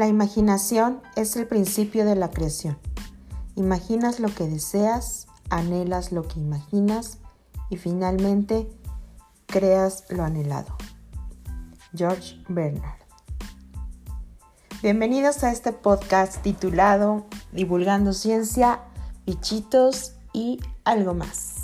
La imaginación es el principio de la creación. Imaginas lo que deseas, anhelas lo que imaginas y finalmente creas lo anhelado. George Bernard. Bienvenidos a este podcast titulado Divulgando Ciencia, Bichitos y algo más.